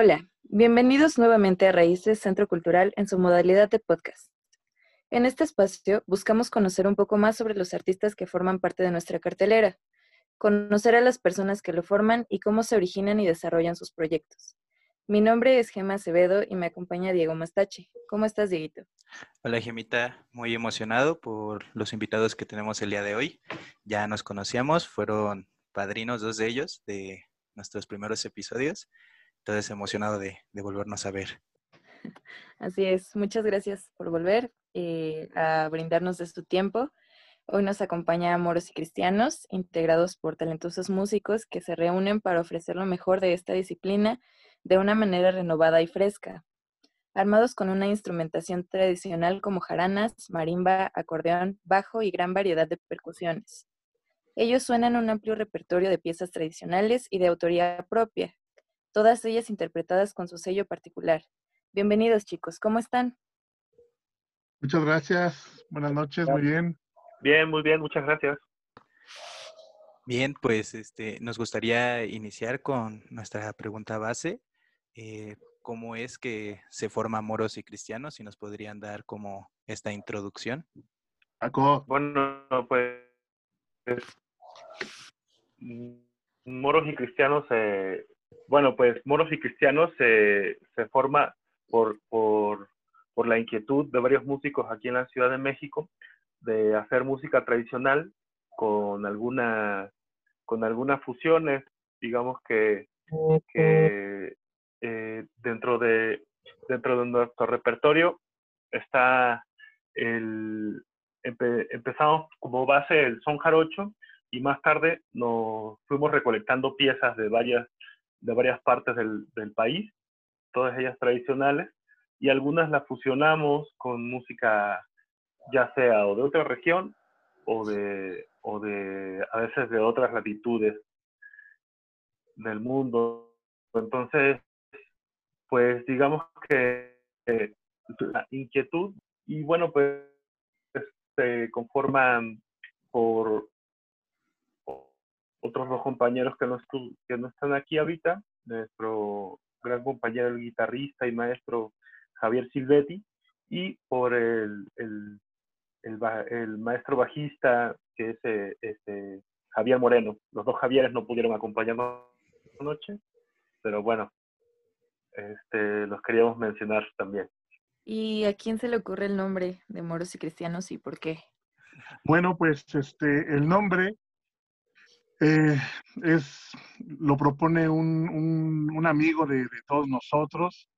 Hola, bienvenidos nuevamente a Raíces Centro Cultural en su modalidad de podcast. En este espacio buscamos conocer un poco más sobre los artistas que forman parte de nuestra cartelera, conocer a las personas que lo forman y cómo se originan y desarrollan sus proyectos. Mi nombre es Gema Acevedo y me acompaña Diego Mastache. ¿Cómo estás, Dieguito? Hola, Gemita. Muy emocionado por los invitados que tenemos el día de hoy. Ya nos conocíamos, fueron padrinos dos de ellos de nuestros primeros episodios. Entonces, emocionado de, volvernos a ver. Así es. Muchas gracias por volver eh, a brindarnos de su tiempo. Hoy nos acompaña Moros y Cristianos, integrados por talentosos músicos que se reúnen para ofrecer lo mejor de esta disciplina de una manera renovada y fresca. Armados con una instrumentación tradicional como jaranas, marimba, acordeón, bajo y gran variedad de percusiones. Ellos suenan un amplio repertorio de piezas tradicionales y de autoría propia, todas ellas interpretadas con su sello particular. Bienvenidos chicos, ¿cómo están? Muchas gracias, buenas noches, muy bien. Bien, muy bien, muchas gracias. Bien, pues este, nos gustaría iniciar con nuestra pregunta base. Eh, ¿Cómo es que se forman moros y cristianos? Si nos podrían dar como esta introducción. Bueno, pues moros y cristianos, eh, bueno, pues moros y cristianos se, forma por, por, por la inquietud de varios músicos aquí en la Ciudad de México de hacer música tradicional con alguna con algunas fusiones, digamos que, que eh, dentro de dentro de nuestro repertorio está el empezamos como base el son jarocho y más tarde nos fuimos recolectando piezas de varias de varias partes del, país, todas ellas tradicionales y algunas las fusionamos con música ya sea de otra región o de, o de a veces de otras latitudes del mundo. Entonces, pues digamos que eh, la inquietud y bueno, pues se conforman por otros dos compañeros que no, que no están aquí ahorita, nuestro gran compañero el guitarrista y maestro Javier Silvetti, y por el, el, el, maestro bajista, que es eh, este, Javier Moreno. Los dos Javieres no pudieron acompañarnos noche, pero bueno, este, los queríamos mencionar también. ¿Y a quién se le ocurre el nombre de Moros y Cristianos y por qué? Bueno, pues este, el nombre eh, es, lo propone un, un, amigo de, todos nosotros,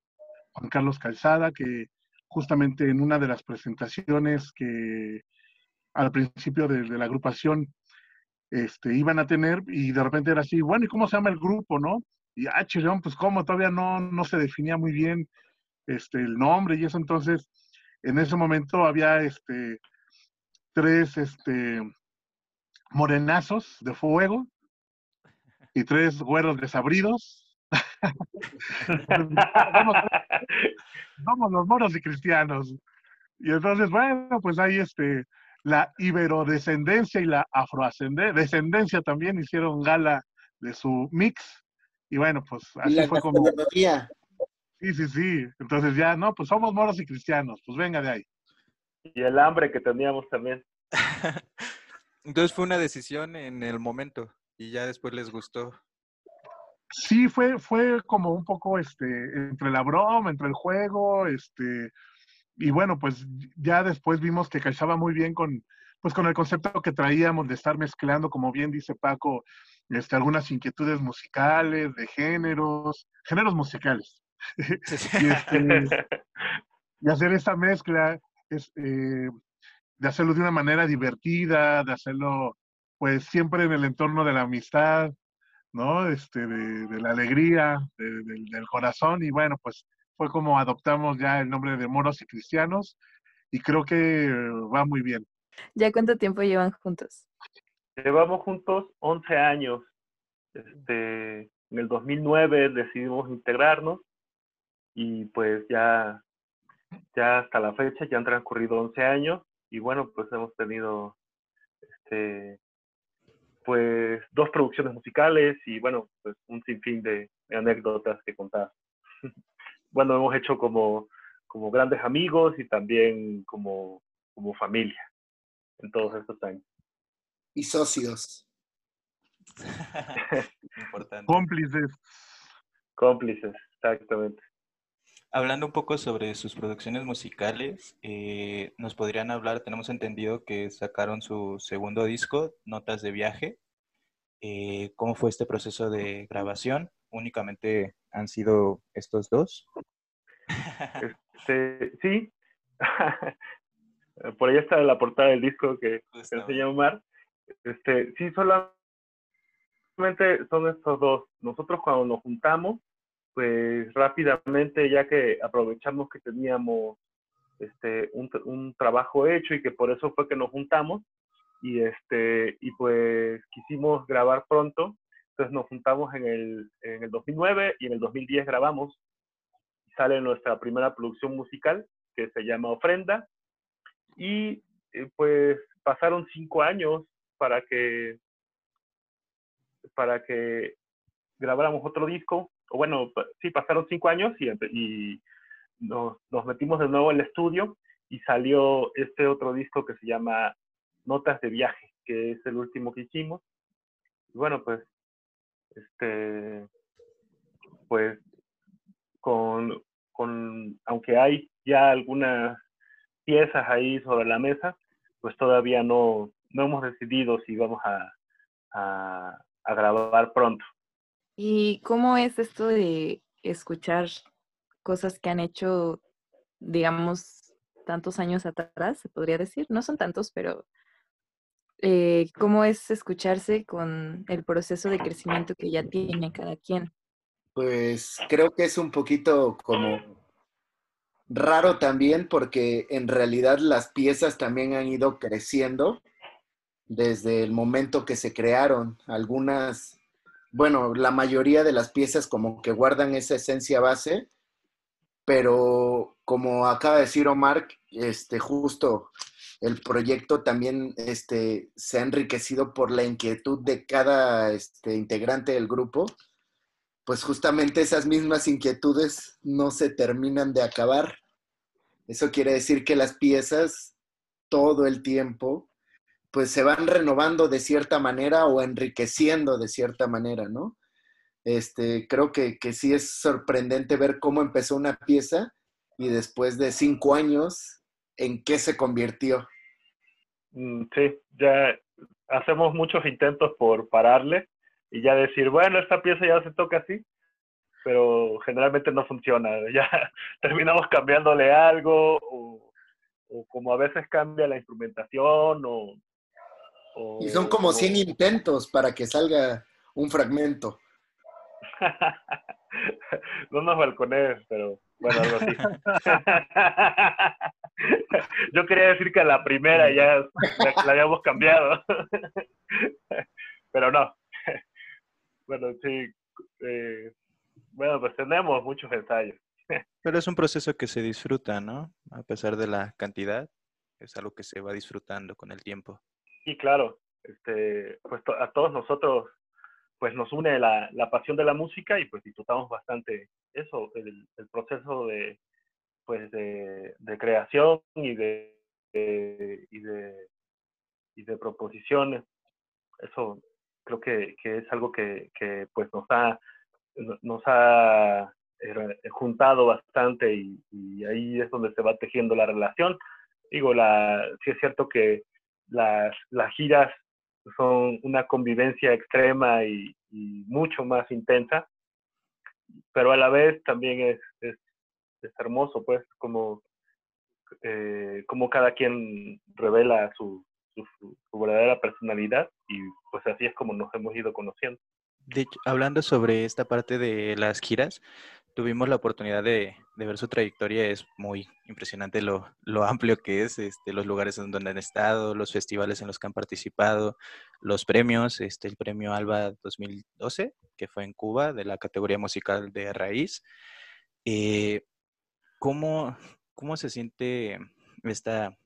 Juan Carlos Calzada, que justamente en una de las presentaciones que al principio de, la agrupación este, iban a tener y de repente era así, bueno, ¿y cómo se llama el grupo, no? Y ah, chirón, pues cómo, todavía no, no se definía muy bien este, el nombre y eso, entonces en ese momento había este, tres este, morenazos de fuego y tres güeros desabridos somos, los moros y cristianos. Y entonces, bueno, pues ahí este, la iberodescendencia y la afrodescendencia también hicieron gala de su mix. Y bueno, pues así fue como... Sí, sí, sí. Entonces ya, no, pues somos moros y cristianos. Pues venga de ahí. Y el hambre que teníamos también. Entonces fue una decisión en el momento y ya después les gustó. Sí, fue, fue como un poco este, entre la broma, entre el juego, este, y bueno, pues ya después vimos que cachaba muy bien con, pues con el concepto que traíamos de estar mezclando, como bien dice Paco, este, algunas inquietudes musicales, de géneros, géneros musicales. y, este, y, hacer esta mezcla, es, eh, de hacerlo de una manera divertida, de hacerlo pues siempre en el entorno de la amistad, ¿no? Este, de, la alegría, del corazón, y bueno, pues fue como adoptamos ya el nombre de Moros y Cristianos, y creo que va muy bien. ¿Ya cuánto tiempo llevan juntos? Llevamos juntos 11 años. Este, en el 2009 decidimos integrarnos y pues ya, ya hasta la fecha ya han transcurrido 11 años y bueno, pues hemos tenido este, pues dos producciones musicales y bueno, pues un sinfín de, anécdotas que contar. bueno, hemos hecho como, como grandes amigos y también como, como familia en todos estos años. Y socios. Importante. Cómplices. Cómplices, exactamente. Hablando un poco sobre sus producciones musicales, eh, nos podrían hablar, tenemos entendido que sacaron su segundo disco, Notas de Viaje. Eh, ¿Cómo fue este proceso de grabación? ¿Únicamente han sido estos dos? Este, sí. Por ahí está la portada del disco que, se enseña Omar. Este, sí, solamente son estos dos. Nosotros cuando nos juntamos, pues rápidamente, ya que aprovechamos que teníamos este, un, un, trabajo hecho y que por eso fue que nos juntamos y, este, y pues quisimos grabar pronto. Entonces nos juntamos en el, en el 2009 y en el 2010 grabamos. Sale nuestra primera producción musical que se llama Ofrenda. Y eh, pues pasaron cinco años para que, para que grabáramos otro disco bueno, sí, pasaron cinco años y, nos, metimos de nuevo el estudio y salió este otro disco que se llama Notas de Viaje, que es el último que hicimos. Y bueno, pues, este, pues, con, con, aunque hay ya algunas piezas ahí sobre la mesa, pues todavía no, no hemos decidido si vamos a, a grabar pronto. ¿Y cómo es esto de escuchar cosas que han hecho, digamos, tantos años atrás, se podría decir? No son tantos, pero eh, ¿cómo es escucharse con el proceso de crecimiento que ya tiene cada quien? Pues creo que es un poquito como raro también porque en realidad las piezas también han ido creciendo desde el momento que se crearon. Algunas bueno, la mayoría de las piezas como que guardan esa esencia base, pero como acaba de decir Omar, este, justo el proyecto también este, se ha enriquecido por la inquietud de cada este, integrante del grupo, pues justamente esas mismas inquietudes no se terminan de acabar. Eso quiere decir que las piezas todo el tiempo pues se van renovando de cierta manera o enriqueciendo de cierta manera, ¿no? Este, creo que, que sí es sorprendente ver cómo empezó una pieza y después de cinco años, ¿en qué se convirtió? Mm, sí, ya hacemos muchos intentos por pararle y ya decir, bueno, esta pieza ya se toca así, pero generalmente no funciona. Ya terminamos cambiándole algo o, o como a veces cambia la instrumentación o y son como 100 intentos para que salga un fragmento. no nos balcones, pero bueno, algo así. Yo quería decir que la primera ya la, habíamos cambiado. pero no. bueno, sí. Eh, bueno, pues tenemos muchos ensayos. pero es un proceso que se disfruta, ¿no? A pesar de la cantidad, es algo que se va disfrutando con el tiempo. Sí, claro. Este, pues a todos nosotros pues nos une la, pasión de la música y pues disfrutamos bastante eso, el, el proceso de pues de, creación y de, y de y de proposiciones. Eso creo que, que es algo que, que, pues nos ha nos ha eh, juntado bastante y, y, ahí es donde se va tejiendo la relación. Digo, la, sí es cierto que las, las giras son una convivencia extrema y, mucho más intensa, pero a la vez también es, es, hermoso, pues, como, eh, como cada quien revela su, su, verdadera personalidad y pues así es como nos hemos ido conociendo. Hablando sobre esta parte de las giras, tuvimos la oportunidad de, ver su trayectoria, es muy impresionante lo, amplio que es, este, los lugares en donde han estado, los festivales en los que han participado, los premios, este, el premio ALBA 2012, que fue en Cuba, de la categoría musical de raíz. Eh, ¿cómo, ¿Cómo se siente esta,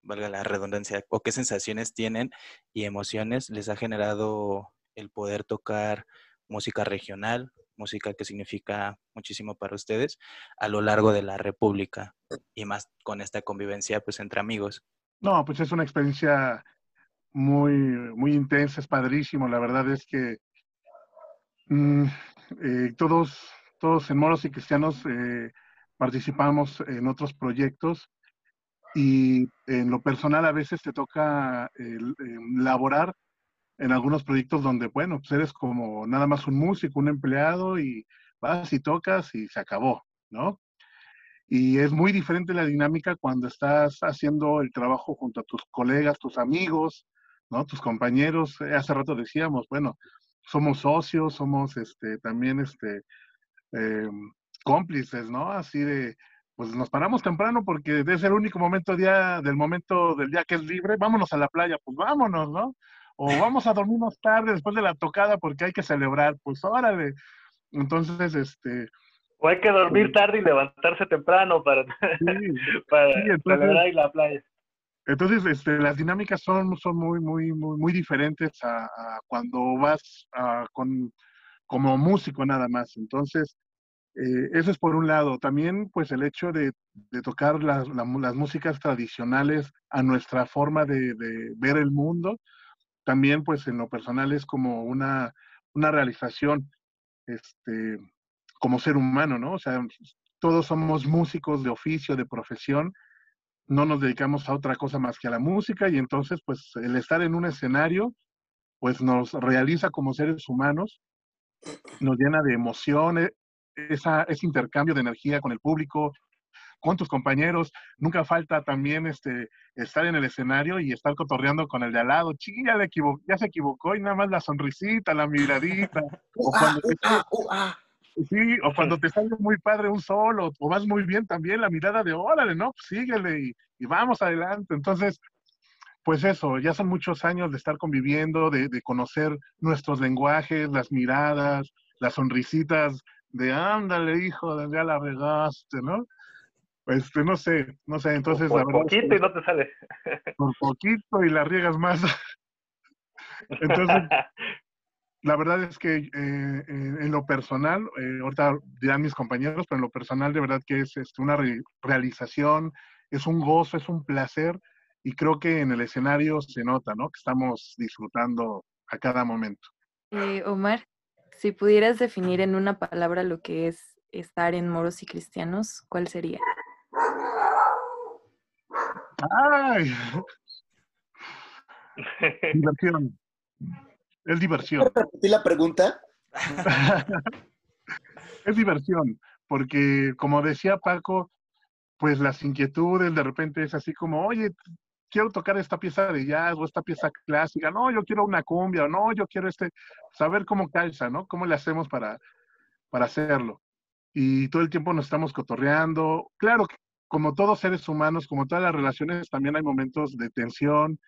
valga la redundancia, o qué sensaciones tienen y emociones les ha generado el poder tocar música regional, música que significa muchísimo para ustedes a lo largo de la República y más con esta convivencia pues entre amigos. No, pues es una experiencia muy, muy intensa, es padrísimo. La verdad es que mm, eh, todos, todos en Moros y Cristianos eh, participamos en otros proyectos y en lo personal a veces te toca el, laborar en algunos proyectos donde, bueno, pues eres como nada más un músico, un empleado y vas y tocas y se acabó, ¿no? Y es muy diferente la dinámica cuando estás haciendo el trabajo junto a tus colegas, tus amigos, ¿no? Tus compañeros. Eh, hace rato decíamos, bueno, somos socios, somos este, también este, em, cómplices, ¿no? Así de, pues nos paramos temprano porque es el único momento del momento del día que es libre, vámonos a la playa, pues vámonos, ¿no? O vamos a dormirnos tarde después de la tocada porque hay que celebrar, pues órale. Entonces, este... O hay que dormir pues tarde y levantarse temprano para, para celebrar en la playa. Entonces, este, las dinámicas son, son muy, muy, muy, muy diferentes a, cuando vas con, como músico nada más. Entonces, eh, eso es por un lado. También, pues, el hecho de, tocar las, las, músicas tradicionales a nuestra forma de, ver el mundo, también, pues, en lo personal es como una, una realización, este, como ser humano, ¿no? O sea, todos somos músicos de oficio, de profesión, no nos dedicamos a otra cosa más que a la música y entonces pues el estar en un escenario pues nos realiza como seres humanos, nos llena de emociones, esa, ese intercambio de energía con el público, con tus compañeros. Nunca falta también este, estar en el escenario y estar cotorreando con el de al lado. Chi, ya, ya se equivocó y nada más la sonrisita, la miradita. o cuando Sí, o cuando te sale muy padre un solo, o vas muy bien también, la mirada de órale, ¿no? Pues síguele y, vamos adelante. Entonces, pues eso, ya son muchos años de estar conviviendo, de, conocer nuestros lenguajes, las miradas, las sonrisitas de ándale, hijo, ya la regaste, ¿no? Pues no sé, no sé, entonces por poquito y no te sale. Por poquito y la riegas más. entonces, la verdad es que eh, en lo personal, eh, ahorita dirán mis compañeros, pero en lo personal de verdad que es, este, una realización, es un gozo, es un placer y creo que en el escenario se nota, ¿no? Que estamos disfrutando a cada momento. Eh, Omar, si pudieras definir en una palabra lo que es estar en moros y cristianos, ¿cuál sería? ¡Ay! Diversión. Es diversión. repetir la pregunta? es diversión, porque como decía Paco, pues las inquietudes de repente es así como, oye, quiero tocar esta pieza de jazz o esta pieza clásica, no, yo quiero una cumbia, o no, yo quiero este, saber cómo calza, ¿no? ¿Cómo le hacemos para, para hacerlo? Y todo el tiempo nos estamos cotorreando. Claro que como todos seres humanos, como todas las relaciones, también hay momentos de tensión,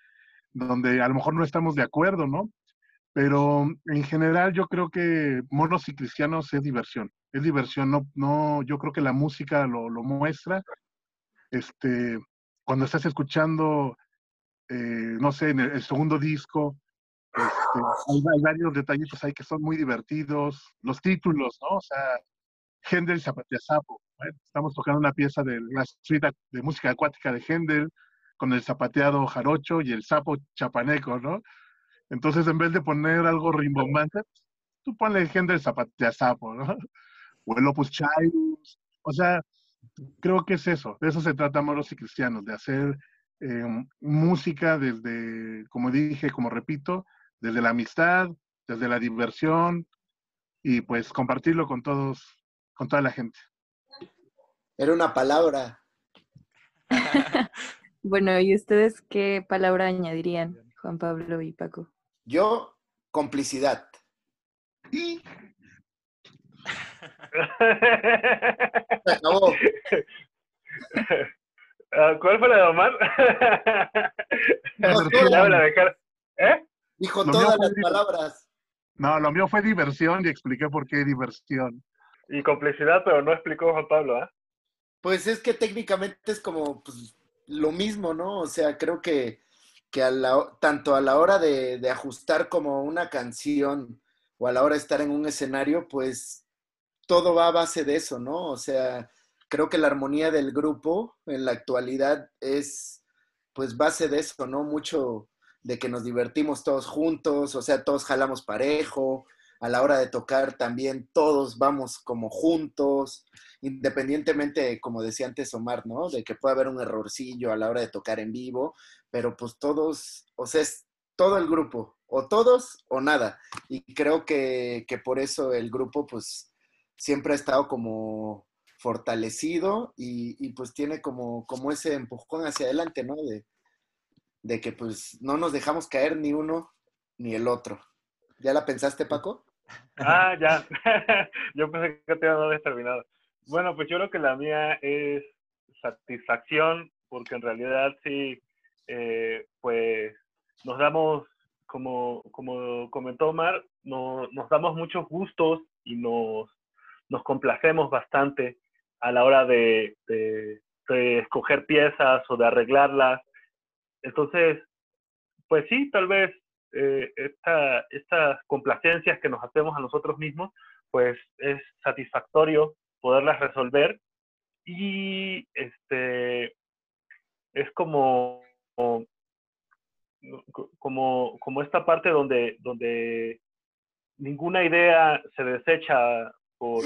donde a lo mejor no estamos de acuerdo, ¿no? Pero en general yo creo que monos y cristianos es diversión. Es diversión, no, no, yo creo que la música lo, lo muestra. Este, cuando estás escuchando, eh, no sé, en el, segundo disco, este, hay, varios detallitos ahí que son muy divertidos. Los títulos, ¿no? O sea, Händel Zapateazapo. Bueno, estamos tocando una pieza de la suite de música acuática de Händel con el zapateado jarocho y el sapo chapaneco, ¿no? Entonces, en vez de poner algo rimbombante, tú ponle gente de zapateazapo, ¿no? O el Opus Chairus. O sea, creo que es eso. De eso se trata Moros y Cristianos, de hacer em, música desde, como dije, como repito, desde la amistad, desde la diversión y pues compartirlo con todos, con toda la gente. Era una palabra. bueno, ¿y ustedes qué palabra añadirían, Juan Pablo y Paco? Yo, complicidad. Y... acabó. Ah, ¿Cuál fue la de Omar? ¿Eh? Dijo todas las palabras. No, lo mío fue diversión y expliqué por qué diversión. Y complicidad, pero no explicó Juan Pablo, ¿ah? Pues es que técnicamente es como pues, lo mismo, ¿no? O sea, creo que que tanto a la hora de, ajustar como una canción o a la hora de estar en un escenario, pues todo va a base de eso, ¿no? O sea, creo que la armonía del grupo en la actualidad es, pues, base de eso, ¿no? Mucho de que nos divertimos todos juntos, o sea, todos jalamos parejo, a la hora de tocar también todos vamos como juntos, independientemente, como decía antes Omar, ¿no? De que pueda haber un errorcillo a la hora de tocar en vivo, pero pues todos, o sea, es todo el grupo, o todos o nada. Y creo que, que por eso el grupo pues siempre ha estado como fortalecido y, y, pues tiene como, como ese empujón hacia adelante, ¿no? De, de que pues no nos dejamos caer ni uno ni el otro. ¿Ya la pensaste, Paco? Ah, ya. yo pensé que te había terminado. Bueno, pues yo creo que la mía es satisfacción, porque en realidad sí, eh, pues nos damos, como, como comentó Omar, no, nos damos muchos gustos y nos, nos complacemos bastante a la hora de, de, de escoger piezas o de arreglarlas entonces, pues sí, tal vez eh, esta, estas complacencias que nos hacemos a nosotros mismos, pues es satisfactorio poderlas resolver y este es como como, esta parte donde, donde ninguna idea se desecha por,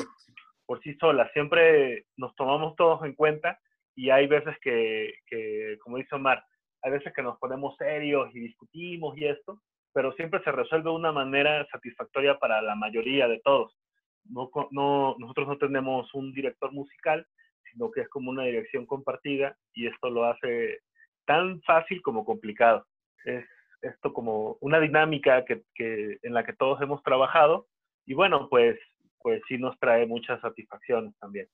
por sí sola. Siempre nos tomamos todos en cuenta y hay veces que, que como dice Omar, hay veces que nos ponemos serios y discutimos y esto, pero siempre se resuelve de una manera satisfactoria para la mayoría de todos. No, no, nosotros no tenemos un director musical, sino que es como una dirección compartida y esto lo hace tan fácil como complicado. Es esto como una dinámica que, que, en la que todos hemos trabajado y bueno, pues, pues sí nos trae muchas satisfacciones también.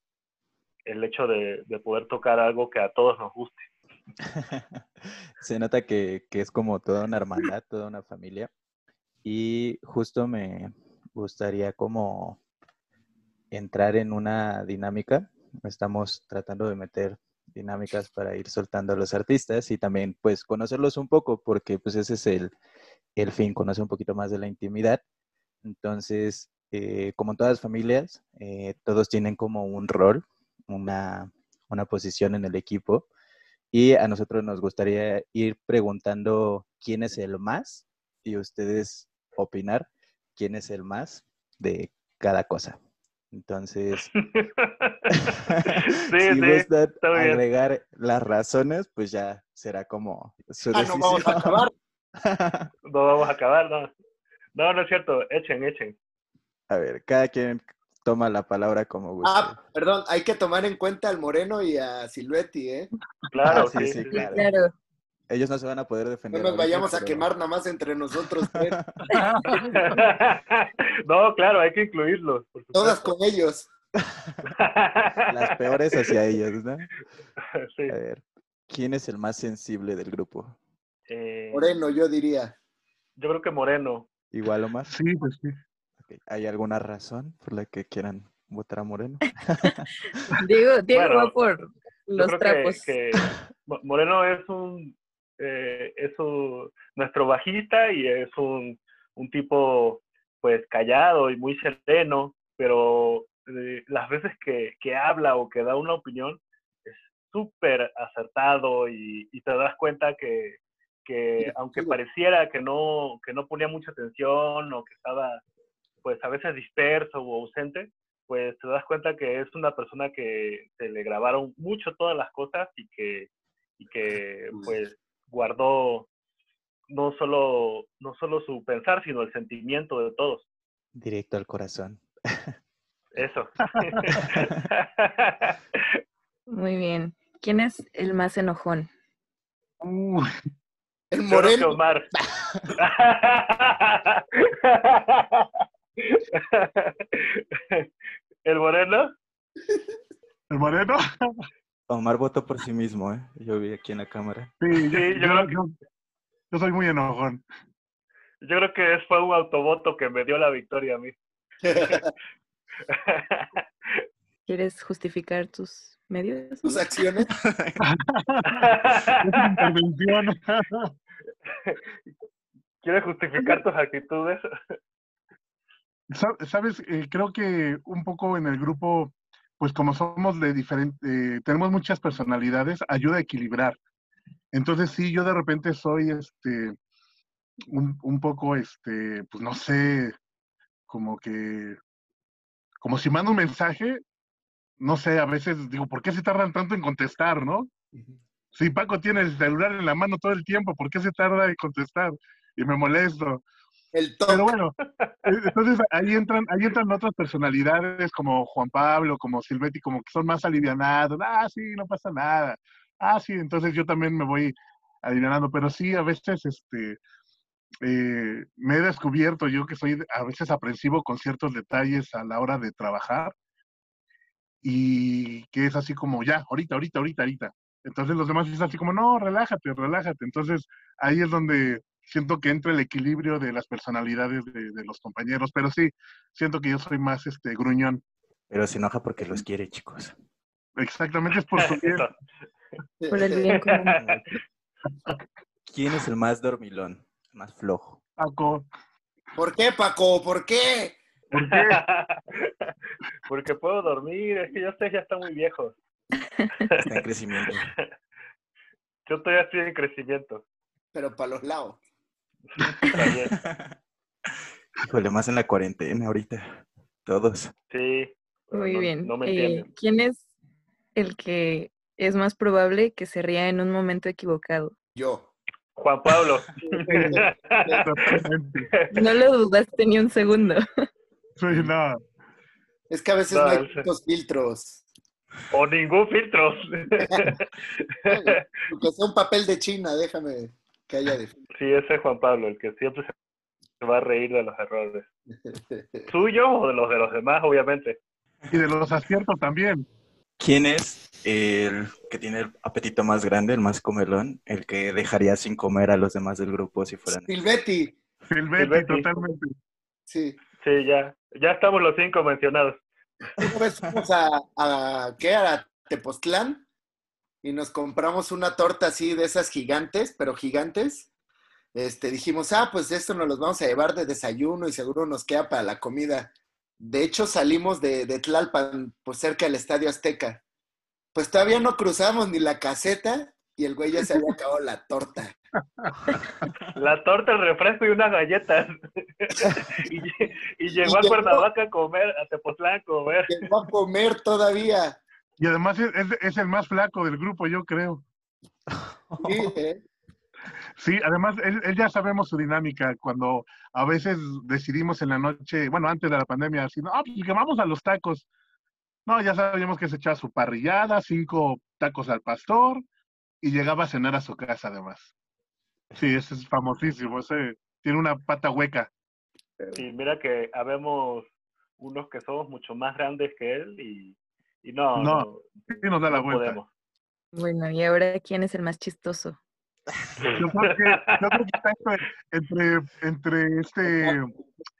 El hecho de, de poder tocar algo que a todos nos guste. Se nota que, que, es como toda una hermandad, toda una familia. Y justo me gustaría como entrar en una dinámica. Estamos tratando de meter dinámicas para ir soltando a los artistas y también pues conocerlos un poco porque pues ese es el, el fin, conocer un poquito más de la intimidad. Entonces, eh, como en todas las familias, eh, todos tienen como un rol, una, una posición en el equipo y a nosotros nos gustaría ir preguntando quién es el más y ustedes opinar quién es el más de cada cosa. Entonces, sí, si sí, gustan agregar las razones, pues ya será como su ah, decisión. no vamos a acabar. no vamos a acabar, no. No, no es cierto. Echen, echen. A ver, cada quien toma la palabra como guste. Ah, perdón, hay que tomar en cuenta al Moreno y a Silueti, ¿eh? Claro, Ah, sí, sí, claro. Claro. Ellos no se van a poder defender. No nos vayamos a quemar nada más entre nosotros tres. no, claro, hay que incluirlos. Todas con ellos. Las peores hacia ellos, ¿no? Sí. A ver, ¿quién es el más sensible del grupo? Eh, Moreno, yo diría. Yo creo que Moreno. ¿Igual o más? Sí, pues sí. ¿Hay alguna razón por la que quieran votar a Moreno? Diego, Diego Bueno, va por Yo los creo trapos. que, que Mo- Moreno es un eh, es un- nuestro bajista y es un, un tipo pues callado y muy sereno, pero eh, las veces que, que habla o que da una opinión es súper acertado y, y te das cuenta que, que aunque pareciera que no, que no ponía mucha atención o que estaba pues a veces disperso o ausente, pues te das cuenta que es una persona que se le grabaron mucho todas las cosas y que, y que pues guardó no solo, no solo su pensar, sino el sentimiento de todos. Directo al corazón. Eso. Muy bien. ¿Quién es el más enojón? Uy, El Moreno. Omar. ¿El moreno? ¿El moreno? Omar votó por sí mismo, ¿eh? Yo vi aquí en la cámara. Sí, yo, Sí, yo yo- creo que- yo- yo soy muy enojón. Yo creo que fue un autovoto que me dio la victoria a mí. ¿Quieres justificar tus medios? Tus acciones. Intervención. ¿Quieres justificar tus actitudes? Sa- Sabes, Eh, creo que un poco en el grupo, pues como somos de diferente, tenemos muchas personalidades, ayuda a equilibrar. Entonces sí, yo de repente soy este un, un poco este, pues no sé, como que, como si mando un mensaje, no sé, a veces digo, ¿por qué se tardan tanto en contestar, no? Si Paco tiene el celular en la mano todo el tiempo, ¿por qué se tarda en contestar? Y me molesto. El Pero bueno, eh, entonces ahí entran, ahí entran otras personalidades como Juan Pablo, como Silvetti, como que son más alivianados. Ah, sí, no pasa nada. Ah, sí, entonces yo también me voy alivianando. Pero sí, a veces este, eh, me he descubierto yo que soy a veces aprensivo con ciertos detalles a la hora de trabajar y que es así como, ya, ahorita, ahorita, ahorita, ahorita. Entonces los demás es así como, no, relájate, relájate. Entonces ahí es donde siento que entra el equilibrio de las personalidades de, de los compañeros, pero sí, siento que yo soy más este gruñón. Pero se enoja porque los quiere, chicos. Exactamente es por su bien. Por el bien común. ¿Quién es el más dormilón? El más flojo. Paco. ¿Por qué, Paco? ¿Por qué? ¿Por qué? Porque puedo dormir, es que ya ustedes ya están muy viejos. Está en crecimiento. Yo todavía estoy en crecimiento. Pero para los lados. Híjole, más en la cuarentena ahorita. Todos. Sí. Muy no- bien. No me Eh. ¿Quién es el que es más probable que se ría en un momento equivocado? Yo. Juan Pablo. No lo dudaste ni un segundo. Sí, no. Es que a veces No, no, hay tantos filtros. o ningún filtro. Aunque sea un papel de China, déjame que haya de sí, ese es Juan Pablo, el que siempre se va a reír de los errores. ¿Suyos o de los de los demás, obviamente? Y de los aciertos también. ¿Quién es el que tiene el apetito más grande, el más comelón, el que dejaría sin comer a los demás del grupo si fueran? Silvetti. Silvetti, Silvetti. totalmente. Sí. Sí, ya. Ya estamos los cinco mencionados. Una vez fuimos a, a, ¿qué? A Tepoztlán y nos compramos una torta así de esas gigantes, pero gigantes. Este, dijimos, ah, pues esto nos los vamos a llevar de desayuno y seguro nos queda para la comida. De hecho, salimos de, de Tlalpan, pues cerca del Estadio Azteca. Pues todavía no cruzamos ni la caseta y el güey ya se había acabado la torta. La torta, el refresco y unas galletas. y, y llegó Y a Cuernavaca a comer, a Tepoztlán a comer. Llegó a comer todavía. Y además es, es- es el más flaco del grupo, yo creo. Sí, ¿eh? Sí, además él, él ya sabemos su dinámica. Cuando a veces decidimos en la noche, bueno, antes de la pandemia, así, no, pues que vamos a los tacos. No, ya sabíamos que se echaba su parrillada, cinco tacos al pastor y llegaba a cenar a su casa además. Sí, ese es famosísimo, ese tiene una pata hueca. Y mira que habemos unos que somos mucho más grandes que él y, y no, No, Sí nos da la vuelta. podemos. Bueno, y ahora, ¿quién es el más chistoso? Yo creo que, yo creo que está entre, entre, este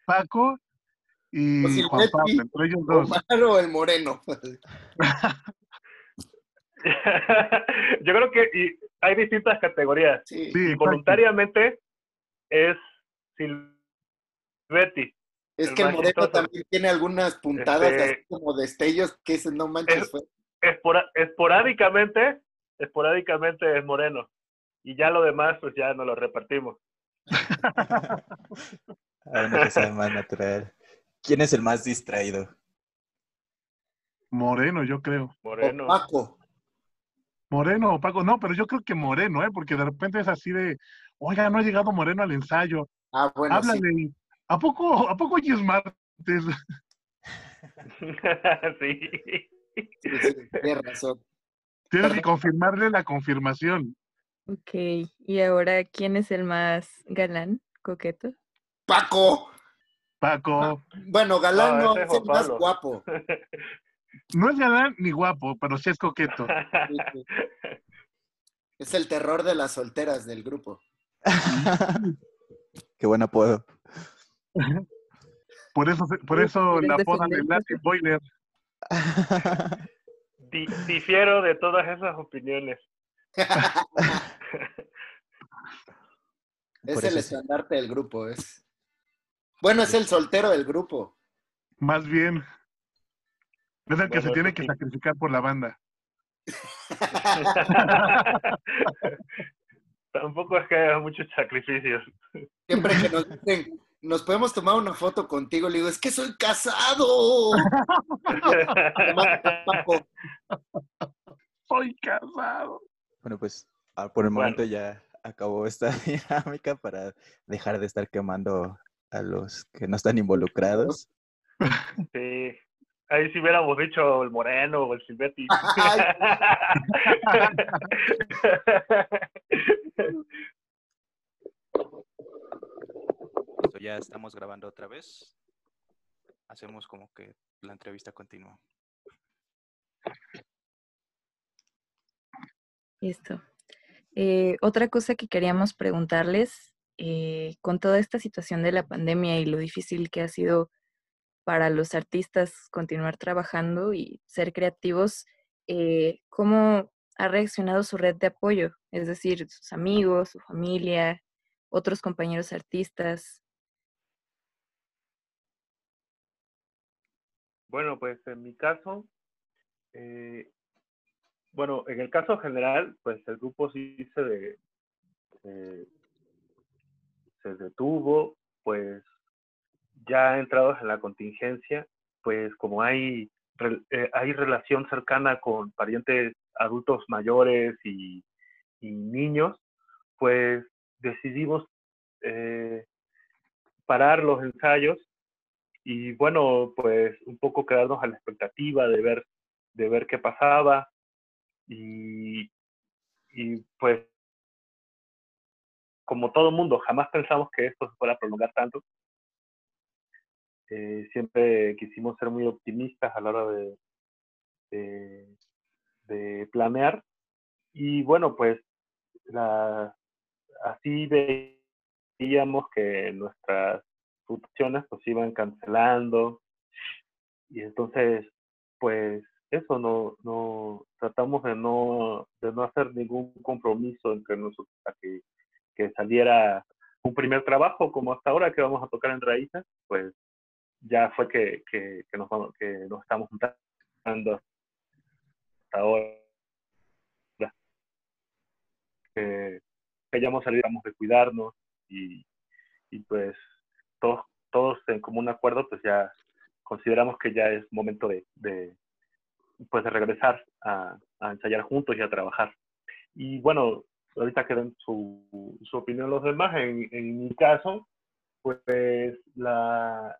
Paco y Juan Pablo, entre ellos dos. Omar o el moreno. Yo creo que y hay distintas categorías. Sí. Voluntariamente es Silvetti. Es el que moreno chistoso. también tiene algunas puntadas Este- así como destellos que dicen, no manches, Es- fue. Espora- esporádicamente, esporádicamente es Moreno. Y ya lo demás, pues ya nos lo repartimos. Que sabe más natural. ¿Quién es el más distraído? Moreno, yo creo. Moreno. O Paco. Moreno o Paco, no, pero yo creo que Moreno, ¿eh? Porque de repente es así de, oiga, no ha llegado Moreno al ensayo. Ah, bueno, sí. ¿A poco, ¿A poco hoy es martes? sí. sí, sí, tienes razón. Tienes que confirmarle la confirmación. Ok, y ahora, ¿quién es el más galán, coqueto? Paco. Paco, Bueno, Galán No, es el más guapo. no es galán ni guapo, pero sí es coqueto. Sí, sí. Es el terror de las solteras del grupo. Qué buen apodo. Por eso, por eso ¿Quieres la apodan el? Latin Boiler. Di- difiero de todas esas opiniones. Es Por el sí. estandarte del grupo, es. Bueno, es el soltero del grupo. Más bien. Es el que se tiene que sacrificar por la banda. Tampoco es que haya muchos sacrificios. Siempre que nos dicen, nos podemos tomar una foto contigo, le digo, es que soy casado. soy casado. Bueno, pues ah, por el momento ya acabó esta dinámica para dejar de estar quemando a los que no están involucrados. Sí. Ahí si hubiéramos dicho el Moreno o el Silvetti. ya estamos grabando otra vez. Hacemos como que la entrevista continúa. Listo. Eh, otra cosa que queríamos preguntarles, eh, con toda esta situación de la pandemia y lo difícil que ha sido para los artistas continuar trabajando y ser creativos, eh, ¿cómo ha reaccionado su red de apoyo? Es decir, sus amigos, su familia, otros compañeros artistas. Bueno, pues en mi caso, eh, bueno, en el caso general, pues el grupo sí se, se detuvo, pues ya entrados en la contingencia, pues como hay, eh, hay relación cercana con parientes adultos mayores y, niños, pues decidimos eh, parar los ensayos y bueno, pues un poco quedarnos a la expectativa de ver, de ver qué pasaba y, y pues como todo mundo, jamás pensamos que esto se fuera a prolongar tanto. Eh, siempre quisimos ser muy optimistas a la hora de, de, planear. Y bueno, pues la, así veíamos que nuestras funciones pues iban cancelando. Y entonces, pues eso, no, no tratamos de no, de no hacer ningún compromiso entre nosotros para que, que saliera un primer trabajo como hasta ahora que vamos a tocar en raíces, pues ya fue que, que, nos, que nos estamos juntando hasta ahora. Que, que hayamos salido de cuidarnos y, y pues todos, en común acuerdo pues ya consideramos que ya es momento de, pues de regresar a, a, ensayar juntos y a trabajar. Y bueno, ahorita que den su, su opinión los demás, en, en mi caso, pues la,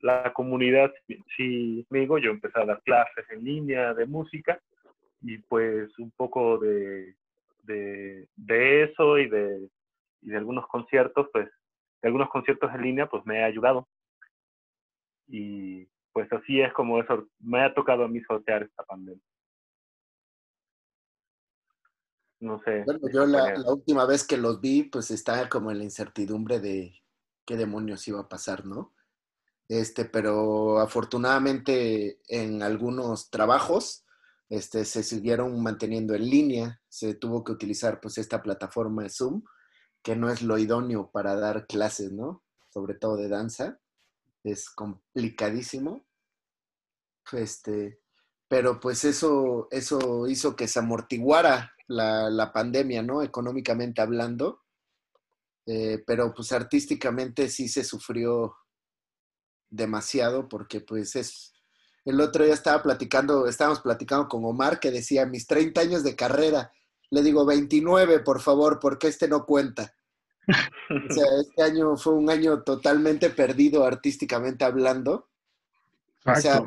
la, comunidad sí conmigo, yo empecé a dar clases en línea de música y pues un poco de, de, eso y de, y de algunos conciertos, pues de algunos conciertos en línea, pues me ha ayudado. Y pues así es como eso me ha tocado a mí sortear esta pandemia. No sé. Bueno, yo la, la, última vez que los vi, pues estaba como en la incertidumbre de qué demonios iba a pasar, ¿no? Este, pero afortunadamente en algunos trabajos este, se siguieron manteniendo en línea, se tuvo que utilizar pues esta plataforma de Zoom, que no es lo idóneo para dar clases, ¿no? Sobre todo de danza, es complicadísimo. Este, pero pues eso, eso hizo que se amortiguara la, pandemia, ¿no? Económicamente hablando. Eh, pero pues artísticamente sí se sufrió demasiado porque pues es... El otro día estaba platicando, estábamos platicando con Omar que decía, mis 30 años de carrera, le digo 29, por favor, porque este no cuenta. O sea, este año fue un año totalmente perdido artísticamente hablando. O sea,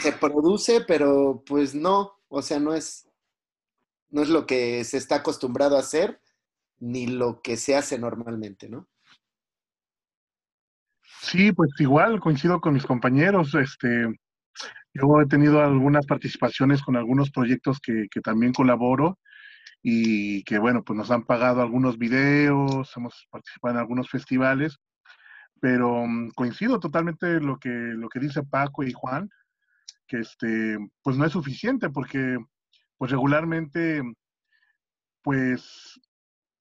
se produce, pero pues no, o sea, no es, no es lo que se está acostumbrado a hacer ni lo que se hace normalmente, ¿no? Sí, pues igual coincido con mis compañeros. Este, yo he tenido algunas participaciones con algunos proyectos que, que también colaboro y que bueno, pues nos han pagado algunos videos, hemos participado en algunos festivales, pero mm, coincido totalmente lo que lo que dice Paco y Juan, que este, pues no es suficiente porque pues regularmente, pues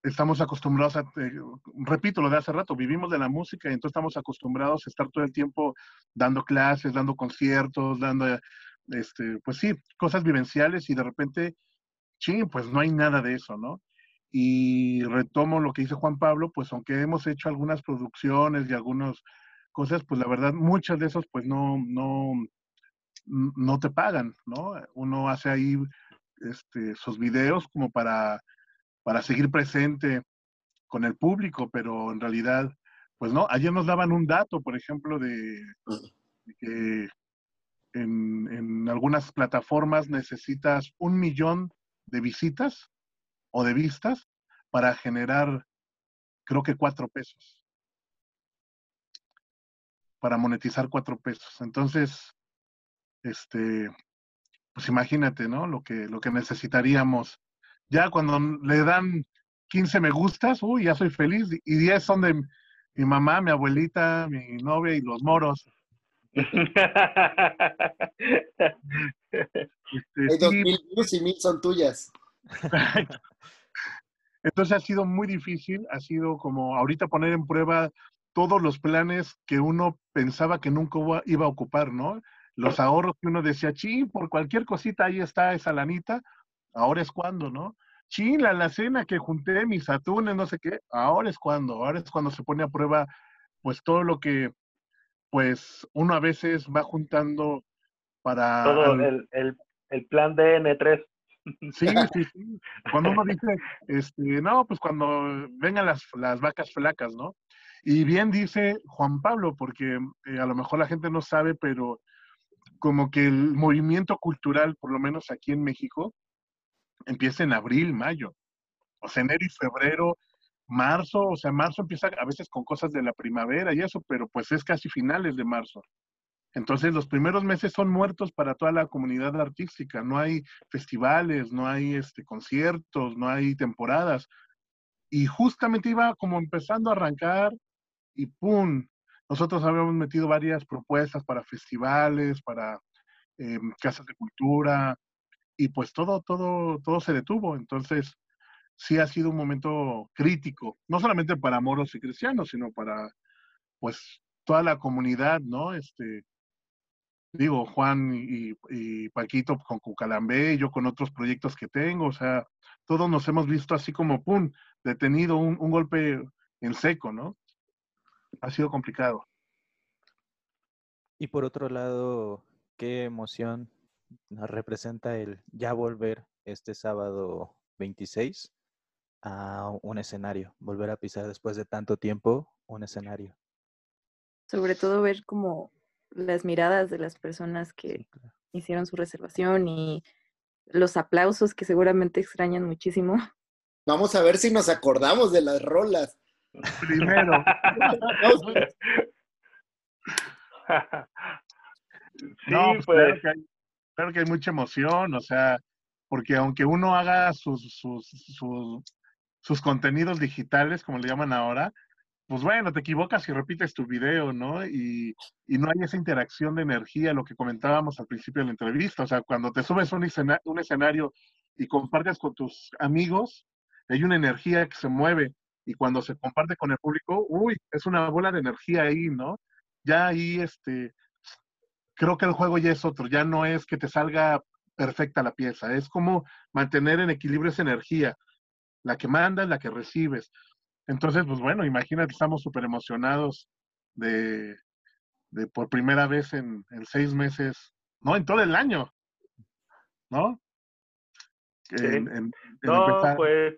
estamos acostumbrados a, eh, repito lo de hace rato, vivimos de la música y entonces estamos acostumbrados a estar todo el tiempo dando clases, dando conciertos, dando, este, pues sí, cosas vivenciales y de repente, sí, pues no hay nada de eso, ¿no? Y retomo lo que dice Juan Pablo, pues aunque hemos hecho algunas producciones y algunas cosas, pues la verdad, muchas de esas pues no, no, no te pagan, ¿no? Uno hace ahí este, sus videos como para, para seguir presente con el público, pero en realidad, pues no, ayer nos daban un dato, por ejemplo, de, que en, en, algunas plataformas necesitas un millón de visitas o de vistas para generar, creo que cuatro pesos. Para monetizar cuatro pesos. Entonces, este, pues imagínate, ¿no? Lo que, lo que necesitaríamos. Ya cuando le dan 15 me gustas, uy, ya soy feliz. Y 10 son de mi mamá, mi abuelita, mi novia y los moros. Hay dos mil y mil son tuyas. Entonces ha sido muy difícil, ha sido como ahorita poner en prueba todos los planes que uno pensaba que nunca iba a ocupar, ¿no? los ahorros que uno decía, ching, por cualquier cosita ahí está esa lanita, ahora es cuando, ¿no? Ching, la alacena que junté, mis atunes, no sé qué, ahora es cuando, ahora es cuando se pone a prueba, pues todo lo que, pues uno a veces va juntando para... Todo el, el, el plan DN3. Sí, sí, sí. Cuando uno dice, este, no, pues cuando vengan las, las vacas flacas, ¿no? Y bien dice Juan Pablo, porque eh, a lo mejor la gente no sabe, pero como que el movimiento cultural, por lo menos aquí en México, empieza en abril, mayo. O sea, enero y febrero, marzo, o sea, marzo empieza a veces con cosas de la primavera y eso, pero pues es casi finales de marzo. Entonces los primeros meses son muertos para toda la comunidad artística. No hay festivales, no hay este, conciertos, no hay temporadas. Y justamente iba como empezando a arrancar y ¡pum! Nosotros habíamos metido varias propuestas para festivales, para em, casas de cultura, y pues todo, todo, todo se detuvo. Entonces, sí ha sido un momento crítico, no solamente para moros y cristianos, sino para, pues, toda la comunidad, ¿no? Este, digo, Juan y, y Paquito con Cucalambé, yo con otros proyectos que tengo, o sea, todos nos hemos visto así como, ¡pum!, detenido, un, un golpe en seco, ¿no? ha sido complicado. Y por otro lado, ¿qué emoción nos representa el ya volver este sábado 26 a un escenario, volver a pisar después de tanto tiempo un escenario? Sobre todo ver como las miradas de las personas que hicieron su reservación y los aplausos que seguramente extrañan muchísimo. Vamos a ver si nos acordamos de las rolas. Primero. no, pues, pues. Claro, que hay, mucha emoción, o sea, porque aunque uno haga sus, sus, sus, contenidos digitales, como le llaman ahora, pues bueno, te equivocas y repites tu video, ¿no? Y, y, no hay esa interacción de energía, lo que comentábamos al principio de la entrevista. O sea, cuando te subes a un, un escenario y compartes con tus amigos, hay una energía que se mueve y cuando se comparte con el público, uy, es una bola de energía ahí, ¿no? Ya ahí, este, creo que el juego ya es otro, ya no es que te salga perfecta la pieza, es como mantener en equilibrio esa energía, la que mandas, la que recibes. Entonces, pues bueno, imagínate, estamos súper emocionados de, de, por primera vez en, en, seis meses, no, en todo el año, ¿no? En, en, no, pues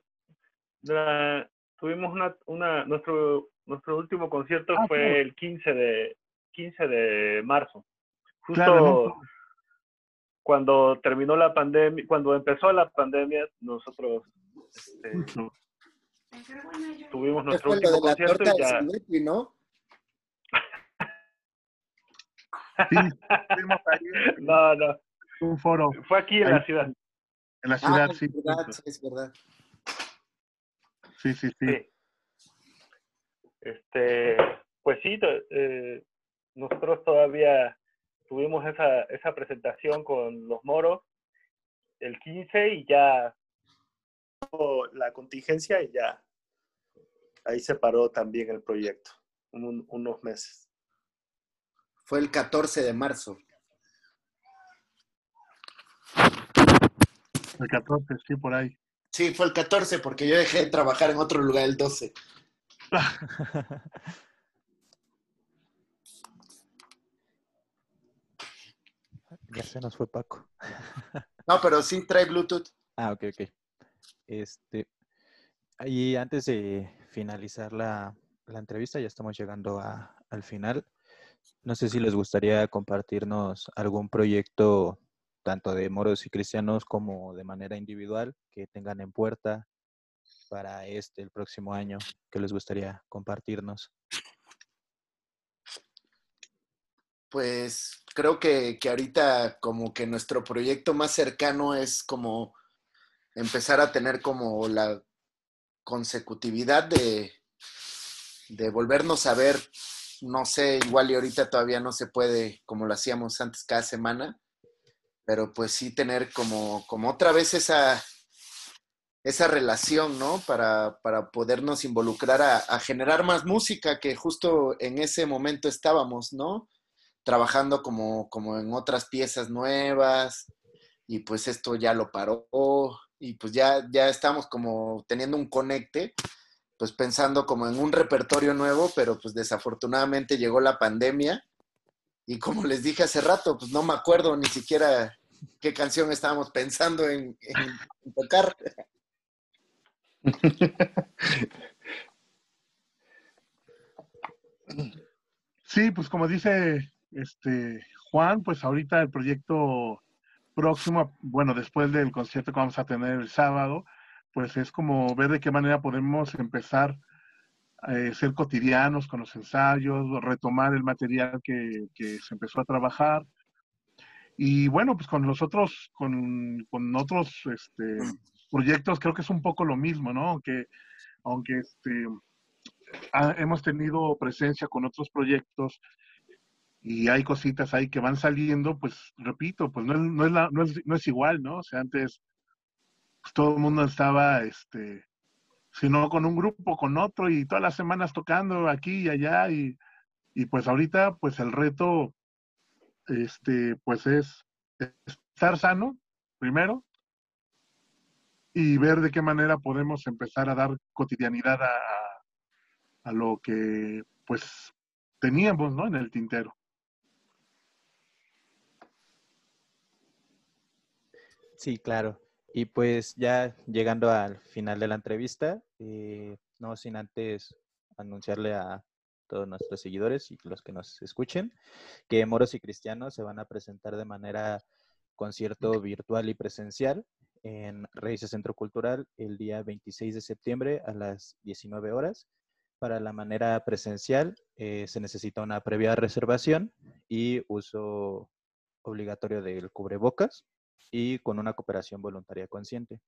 tuvimos una, una, nuestro, nuestro último concierto ah, fue el 15 de, 15 de marzo. Justo cuando terminó la pandemia, cuando empezó la pandemia, nosotros este, tuvimos nuestro último concierto y ya... ¿no? Sí, no, no. Un foro. Fue aquí en la ciudad. En la ciudad, ah, sí. Es verdad, es verdad. Sí, sí, sí. Este, pues sí, eh, nosotros todavía tuvimos esa, esa presentación con los moros el 15 y ya la contingencia y ya ahí se paró también el proyecto, unos meses. Fue el 14 de marzo. El 14, sí, por ahí. Sí, fue el 14 porque yo dejé de trabajar en otro lugar el 12. ya se nos fue Paco. no, pero sí trae Bluetooth. Ah, ok, ok. Este, y antes de finalizar la, la entrevista, ya estamos llegando a, al final. No sé si les gustaría compartirnos algún proyecto, tanto de moros y cristianos como de manera individual, que tengan en puerta para este, el próximo año, que les gustaría compartirnos. Pues creo que, que ahorita como que nuestro proyecto más cercano es como empezar a tener como la consecutividad de, de volvernos a ver, no sé, igual y ahorita todavía no se puede como lo hacíamos antes cada semana, pero pues sí tener como, como otra vez esa, esa relación, ¿no? Para, para podernos involucrar a, a, generar más música, que justo en ese momento estábamos, ¿no? Trabajando como, como en otras piezas nuevas, y pues esto ya lo paró, y pues ya, ya estamos como teniendo un conecte, pues pensando como en un repertorio nuevo, pero pues desafortunadamente llegó la pandemia y como les dije hace rato, pues no me acuerdo ni siquiera qué canción estábamos pensando en, en tocar. Sí, pues como dice este Juan, pues ahorita el proyecto próximo, bueno, después del concierto que vamos a tener el sábado, pues es como ver de qué manera podemos empezar a eh, ser cotidianos con los ensayos, retomar el material que, que, se empezó a trabajar. Y bueno, pues con los otros, con, con otros este, proyectos creo que es un poco lo mismo, ¿no? Aunque, aunque este, ha, hemos tenido presencia con otros proyectos y hay cositas ahí que van saliendo, pues repito, pues no es, no es, la, no es, no es igual, ¿no? O sea, antes pues, todo el mundo estaba, este, sino con un grupo, con otro, y todas las semanas tocando aquí y allá, y, y pues ahorita, pues el reto, este, pues es estar sano, primero, y ver de qué manera podemos empezar a dar cotidianidad a, a lo que, pues, teníamos, ¿no? En el tintero. Sí, claro. Y pues ya llegando al final de la entrevista, eh, no sin antes anunciarle a todos nuestros seguidores y los que nos escuchen que Moros y Cristianos se van a presentar de manera concierto virtual y presencial en Raíces Centro Cultural el día 26 de septiembre a las 19 horas. Para la manera presencial eh, se necesita una previa reservación y uso obligatorio del cubrebocas y con una cooperación voluntaria consciente.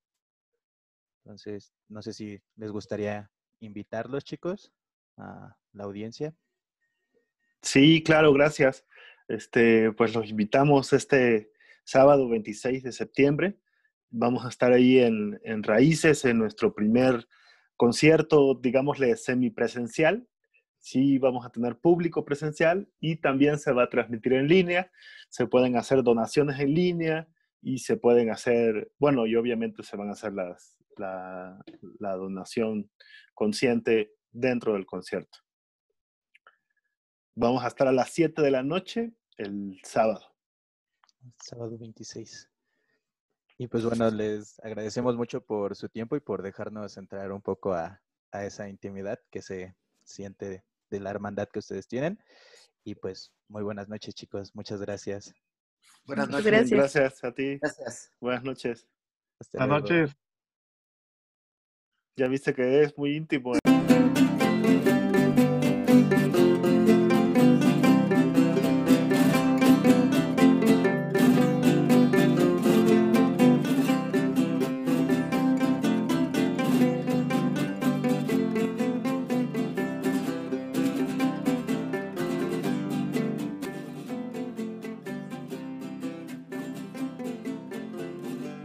Entonces, no sé si les gustaría invitarlos, chicos, a la audiencia. Sí, claro, gracias. Este, pues los invitamos este sábado 26 de septiembre. Vamos a estar ahí en, en Raíces, en nuestro primer concierto, digámosle, semipresencial. Sí, vamos a tener público presencial y también se va a transmitir en línea. Se pueden hacer donaciones en línea, y se pueden hacer, bueno, y obviamente se van a hacer las, la, la donación consciente dentro del concierto. Vamos a estar a las 7 de la noche el sábado. Sábado 26. Y pues bueno, les agradecemos mucho por su tiempo y por dejarnos entrar un poco a, a esa intimidad que se siente de la hermandad que ustedes tienen. Y pues muy buenas noches chicos, muchas gracias. Buenas noches. Gracias. gracias a ti. Gracias. Buenas noches. Buenas noches. Ya viste que es muy íntimo